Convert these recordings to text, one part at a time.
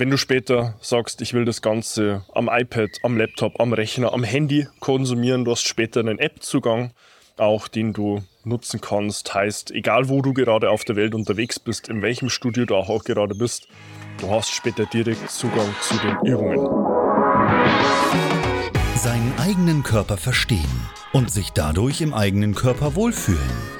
Wenn du später sagst, ich will das Ganze am iPad, am Laptop, am Rechner, am Handy konsumieren, du hast später einen App-Zugang, auch den du nutzen kannst. Heißt, egal wo du gerade auf der Welt unterwegs bist, in welchem Studio du auch gerade bist, du hast später direkt Zugang zu den Übungen. Seinen eigenen Körper verstehen und sich dadurch im eigenen Körper wohlfühlen.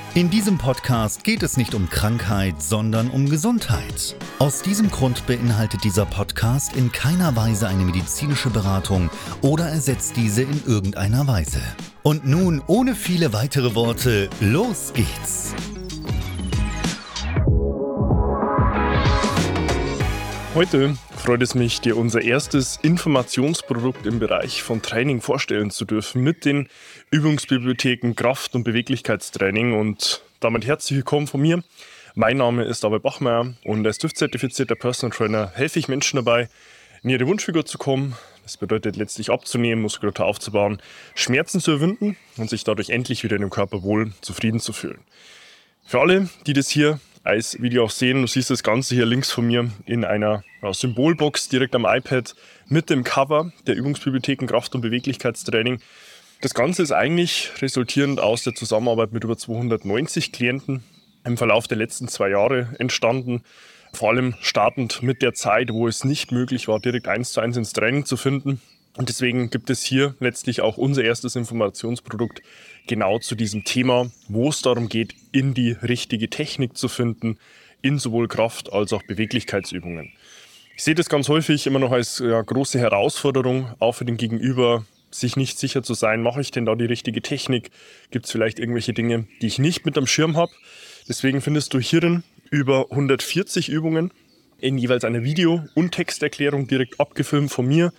In diesem Podcast geht es nicht um Krankheit, sondern um Gesundheit. Aus diesem Grund beinhaltet dieser Podcast in keiner Weise eine medizinische Beratung oder ersetzt diese in irgendeiner Weise. Und nun, ohne viele weitere Worte, los geht's! Heute freut es mich, dir unser erstes Informationsprodukt im Bereich von Training vorstellen zu dürfen mit den Übungsbibliotheken Kraft- und Beweglichkeitstraining. Und damit herzlich willkommen von mir. Mein Name ist David Bachmeier und als TÜV-zertifizierter Personal Trainer helfe ich Menschen dabei, in ihre Wunschfigur zu kommen. Das bedeutet letztlich abzunehmen, Muskulatur aufzubauen, Schmerzen zu überwinden und sich dadurch endlich wieder in dem Körper wohl zufrieden zu fühlen. Für alle, die das hier als Video auch sehen. Du siehst das Ganze hier links von mir in einer Symbolbox direkt am iPad mit dem Cover der Übungsbibliotheken Kraft- und Beweglichkeitstraining. Das Ganze ist eigentlich resultierend aus der Zusammenarbeit mit über 290 Klienten im Verlauf der letzten zwei Jahre entstanden. Vor allem startend mit der Zeit, wo es nicht möglich war, direkt eins zu eins ins Training zu finden. Und deswegen gibt es hier letztlich auch unser erstes Informationsprodukt genau zu diesem Thema, wo es darum geht, in die richtige Technik zu finden, in sowohl Kraft- als auch Beweglichkeitsübungen. Ich sehe das ganz häufig immer noch als ja, große Herausforderung, auch für den Gegenüber, sich nicht sicher zu sein, mache ich denn da die richtige Technik? Gibt es vielleicht irgendwelche Dinge, die ich nicht mit am Schirm habe? Deswegen findest du hierin über 140 Übungen in jeweils einer Video- und Texterklärung direkt abgefilmt von mir,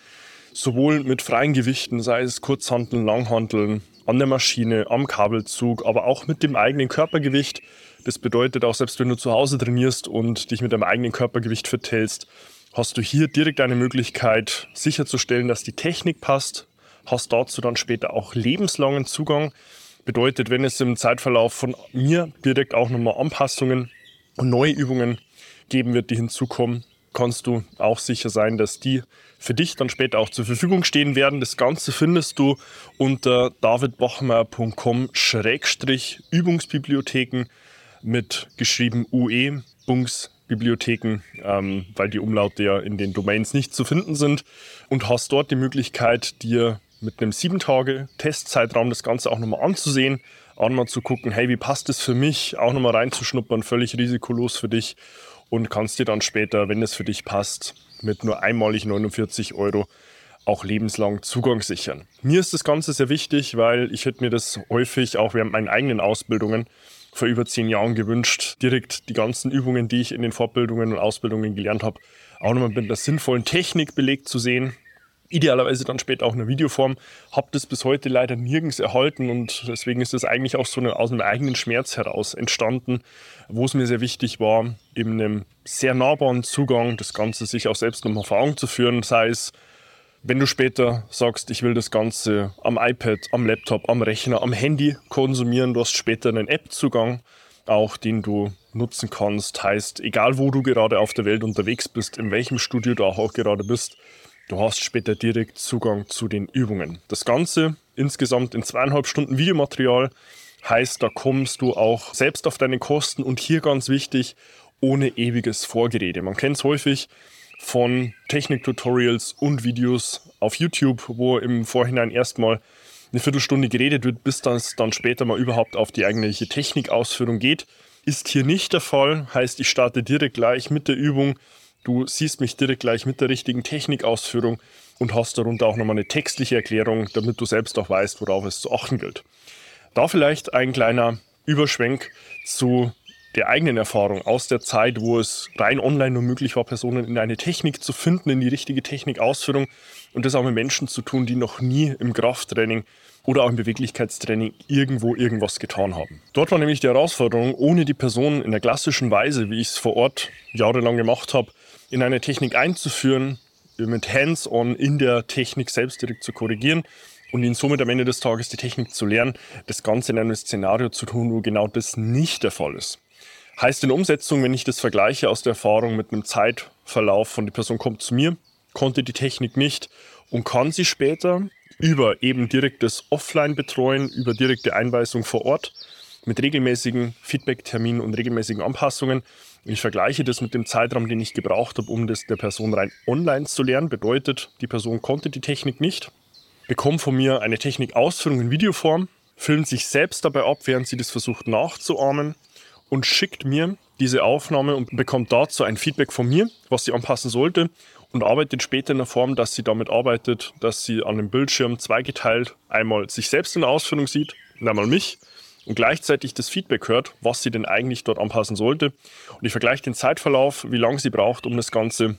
sowohl mit freien Gewichten, sei es Kurzhanteln, Langhanteln, an der Maschine, am Kabelzug, aber auch mit dem eigenen Körpergewicht. Das bedeutet auch, selbst wenn du zu Hause trainierst und dich mit deinem eigenen Körpergewicht vertellst, hast du hier direkt eine Möglichkeit sicherzustellen, dass die Technik passt, hast dazu dann später auch lebenslangen Zugang. Bedeutet, wenn es im Zeitverlauf von mir direkt auch nochmal Anpassungen und neue Übungen geben wird, die hinzukommen, kannst du auch sicher sein, dass die für dich dann später auch zur Verfügung stehen werden. Das Ganze findest du unter davidbachmeier.com-übungsbibliotheken mit geschrieben UE, Bungsbibliotheken, ähm, weil die Umlaute ja in den Domains nicht zu finden sind. Und hast dort die Möglichkeit, dir mit einem 7-Tage-Testzeitraum das Ganze auch nochmal anzusehen, auch nochmal zu gucken, hey, wie passt es für mich, auch nochmal reinzuschnuppern, völlig risikolos für dich und kannst dir dann später, wenn es für dich passt, mit nur einmalig 49 Euro auch lebenslang Zugang sichern. Mir ist das Ganze sehr wichtig, weil ich hätte mir das häufig auch während meinen eigenen Ausbildungen vor über zehn Jahren gewünscht, direkt die ganzen Übungen, die ich in den Fortbildungen und Ausbildungen gelernt habe, auch nochmal mit einer sinnvollen Technik belegt zu sehen, idealerweise dann später auch in einer Videoform. Habe das bis heute leider nirgends erhalten und deswegen ist es eigentlich auch so eine, aus einem eigenen Schmerz heraus entstanden, wo es mir sehr wichtig war, in einem sehr nahbaren Zugang das Ganze sich auch selbst nochmal vor Augen zu führen, sei es wenn du später sagst, ich will das Ganze am iPad, am Laptop, am Rechner, am Handy konsumieren, du hast später einen App-Zugang, auch den du nutzen kannst. Heißt, egal wo du gerade auf der Welt unterwegs bist, in welchem Studio du auch gerade bist, Du hast später direkt Zugang zu den Übungen. Das Ganze insgesamt in zweieinhalb Stunden Videomaterial heißt, da kommst du auch selbst auf deine Kosten und hier ganz wichtig, ohne ewiges Vorgerede. Man kennt es häufig von Technik-Tutorials und Videos auf YouTube, wo im Vorhinein erstmal eine Viertelstunde geredet wird, bis das dann später mal überhaupt auf die eigentliche Technikausführung geht. Ist hier nicht der Fall, heißt, ich starte direkt gleich mit der Übung. Du siehst mich direkt gleich mit der richtigen Technikausführung und hast darunter auch nochmal eine textliche Erklärung, damit du selbst auch weißt, worauf es zu achten gilt. Da vielleicht ein kleiner Überschwenk zu der eigenen Erfahrung aus der Zeit, wo es rein online nur möglich war, Personen in eine Technik zu finden, in die richtige Technikausführung und das auch mit Menschen zu tun, die noch nie im Krafttraining oder auch im Beweglichkeitstraining irgendwo irgendwas getan haben. Dort war nämlich die Herausforderung, ohne die Person in der klassischen Weise, wie ich es vor Ort jahrelang gemacht habe, in eine Technik einzuführen, mit Hands-on in der Technik selbst direkt zu korrigieren und ihn somit am Ende des Tages die Technik zu lernen, das Ganze in einem Szenario zu tun, wo genau das nicht der Fall ist. Heißt in Umsetzung, wenn ich das vergleiche aus der Erfahrung mit einem Zeitverlauf von die Person kommt zu mir, konnte die Technik nicht und kann sie später über eben direktes Offline-Betreuen, über direkte Einweisung vor Ort mit regelmäßigen Feedback-Terminen und regelmäßigen Anpassungen. Ich vergleiche das mit dem Zeitraum, den ich gebraucht habe, um das der Person rein online zu lernen. Bedeutet, die Person konnte die Technik nicht, bekommt von mir eine Technikausführung in Videoform, filmt sich selbst dabei ab, während sie das versucht nachzuahmen und schickt mir diese Aufnahme und bekommt dazu ein Feedback von mir, was sie anpassen sollte und arbeitet später in der Form, dass sie damit arbeitet, dass sie an dem Bildschirm zweigeteilt einmal sich selbst in der Ausführung sieht und einmal mich und gleichzeitig das Feedback hört, was sie denn eigentlich dort anpassen sollte. Und ich vergleiche den Zeitverlauf, wie lange sie braucht, um das Ganze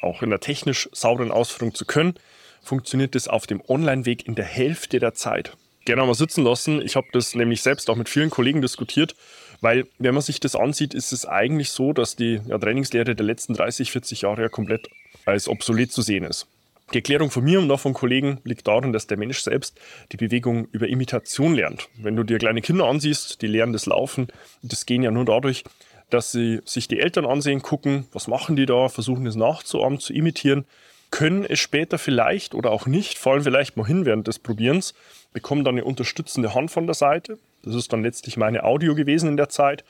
auch in der technisch sauberen Ausführung zu können. Funktioniert das auf dem Online-Weg in der Hälfte der Zeit. Gerne mal sitzen lassen. Ich habe das nämlich selbst auch mit vielen Kollegen diskutiert weil, wenn man sich das ansieht, ist es eigentlich so, dass die ja, Trainingslehre der letzten 30, 40 Jahre ja komplett als obsolet zu sehen ist. Die Erklärung von mir und auch von Kollegen liegt darin, dass der Mensch selbst die Bewegung über Imitation lernt. Wenn du dir kleine Kinder ansiehst, die lernen das Laufen, das gehen ja nur dadurch, dass sie sich die Eltern ansehen, gucken, was machen die da, versuchen es nachzuahmen, zu imitieren, können es später vielleicht oder auch nicht, fallen vielleicht mal hin während des Probierens, bekommen dann eine unterstützende Hand von der Seite, das ist dann letztlich meine Audio gewesen in der Zeit.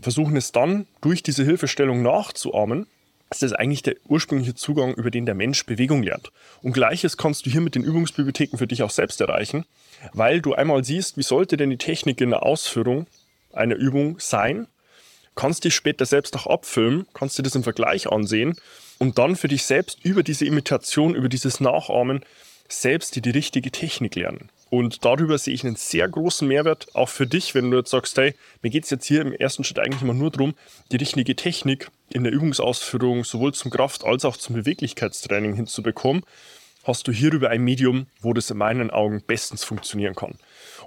Versuchen es dann durch diese Hilfestellung nachzuahmen. Das ist eigentlich der ursprüngliche Zugang, über den der Mensch Bewegung lernt. Und gleiches kannst du hier mit den Übungsbibliotheken für dich auch selbst erreichen, weil du einmal siehst, wie sollte denn die Technik in der Ausführung einer Übung sein, kannst dich später selbst auch abfilmen, kannst dir das im Vergleich ansehen und dann für dich selbst über diese Imitation, über dieses Nachahmen selbst die, die richtige Technik lernen. Und darüber sehe ich einen sehr großen Mehrwert, auch für dich, wenn du jetzt sagst, hey, mir geht es jetzt hier im ersten Schritt eigentlich immer nur darum, die richtige Technik in der Übungsausführung sowohl zum Kraft- als auch zum Beweglichkeitstraining hinzubekommen, hast du hierüber ein Medium, wo das in meinen Augen bestens funktionieren kann.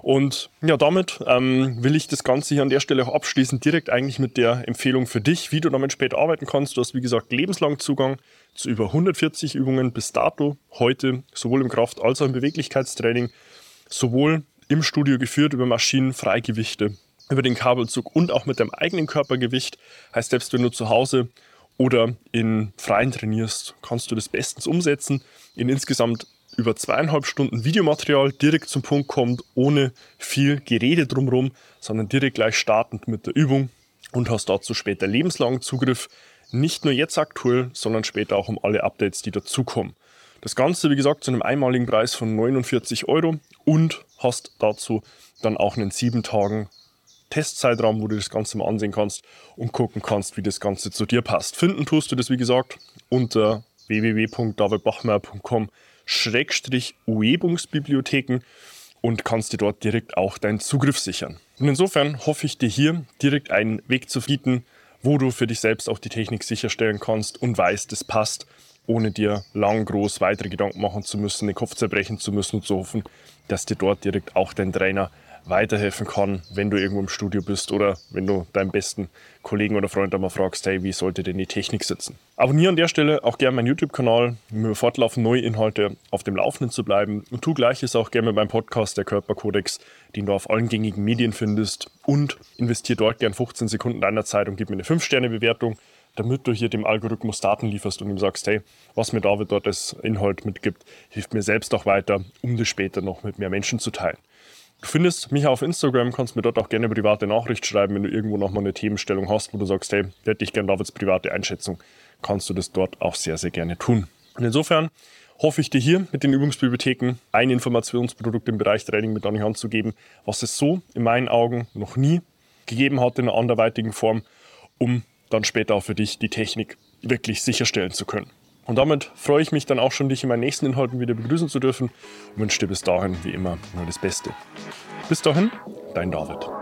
Und ja, damit ähm, will ich das Ganze hier an der Stelle auch abschließen, direkt eigentlich mit der Empfehlung für dich, wie du damit später arbeiten kannst. Du hast, wie gesagt, lebenslang Zugang zu über 140 Übungen bis dato, heute sowohl im Kraft- als auch im Beweglichkeitstraining sowohl im Studio geführt über Maschinen, Freigewichte, über den Kabelzug und auch mit dem eigenen Körpergewicht. Heißt, selbst wenn du zu Hause oder in Freien trainierst, kannst du das bestens umsetzen. In insgesamt über zweieinhalb Stunden Videomaterial direkt zum Punkt kommt, ohne viel Gerede drumherum, sondern direkt gleich startend mit der Übung und hast dazu später lebenslangen Zugriff. Nicht nur jetzt aktuell, sondern später auch um alle Updates, die dazukommen. Das Ganze, wie gesagt, zu einem einmaligen Preis von 49 Euro und hast dazu dann auch einen sieben Tagen Testzeitraum, wo du das Ganze mal ansehen kannst und gucken kannst, wie das Ganze zu dir passt. Finden tust du das, wie gesagt, unter www.davidbachmeier.com Schrägstrich Übungsbibliotheken und kannst dir dort direkt auch deinen Zugriff sichern. Und insofern hoffe ich dir hier direkt einen Weg zu bieten, wo du für dich selbst auch die Technik sicherstellen kannst und weißt, es passt ohne dir lang groß weitere Gedanken machen zu müssen, den Kopf zerbrechen zu müssen und zu hoffen, dass dir dort direkt auch dein Trainer weiterhelfen kann, wenn du irgendwo im Studio bist oder wenn du deinen besten Kollegen oder Freund einmal fragst, hey, wie sollte denn die Technik sitzen? Abonniere an der Stelle auch gerne meinen YouTube-Kanal, um über fortlaufend neue Inhalte auf dem Laufenden zu bleiben. Und tu gleiches auch gerne beim Podcast Der Körperkodex, den du auf allen gängigen Medien findest. Und investiere dort gerne 15 Sekunden deiner Zeit und gib mir eine 5-Sterne-Bewertung damit du hier dem Algorithmus Daten lieferst und ihm sagst, hey, was mir David dort als Inhalt mitgibt, hilft mir selbst auch weiter, um das später noch mit mehr Menschen zu teilen. Du findest mich auf Instagram, kannst mir dort auch gerne private Nachricht schreiben, wenn du irgendwo nochmal eine Themenstellung hast, wo du sagst, hey, hätte ich gerne Davids private Einschätzung, kannst du das dort auch sehr, sehr gerne tun. Und insofern hoffe ich dir hier mit den Übungsbibliotheken ein Informationsprodukt im Bereich Training mit an die Hand zu geben, was es so in meinen Augen noch nie gegeben hat in einer anderweitigen Form, um dann später auch für dich die Technik wirklich sicherstellen zu können. Und damit freue ich mich dann auch schon, dich in meinen nächsten Inhalten wieder begrüßen zu dürfen und wünsche dir bis dahin, wie immer, nur das Beste. Bis dahin, dein David.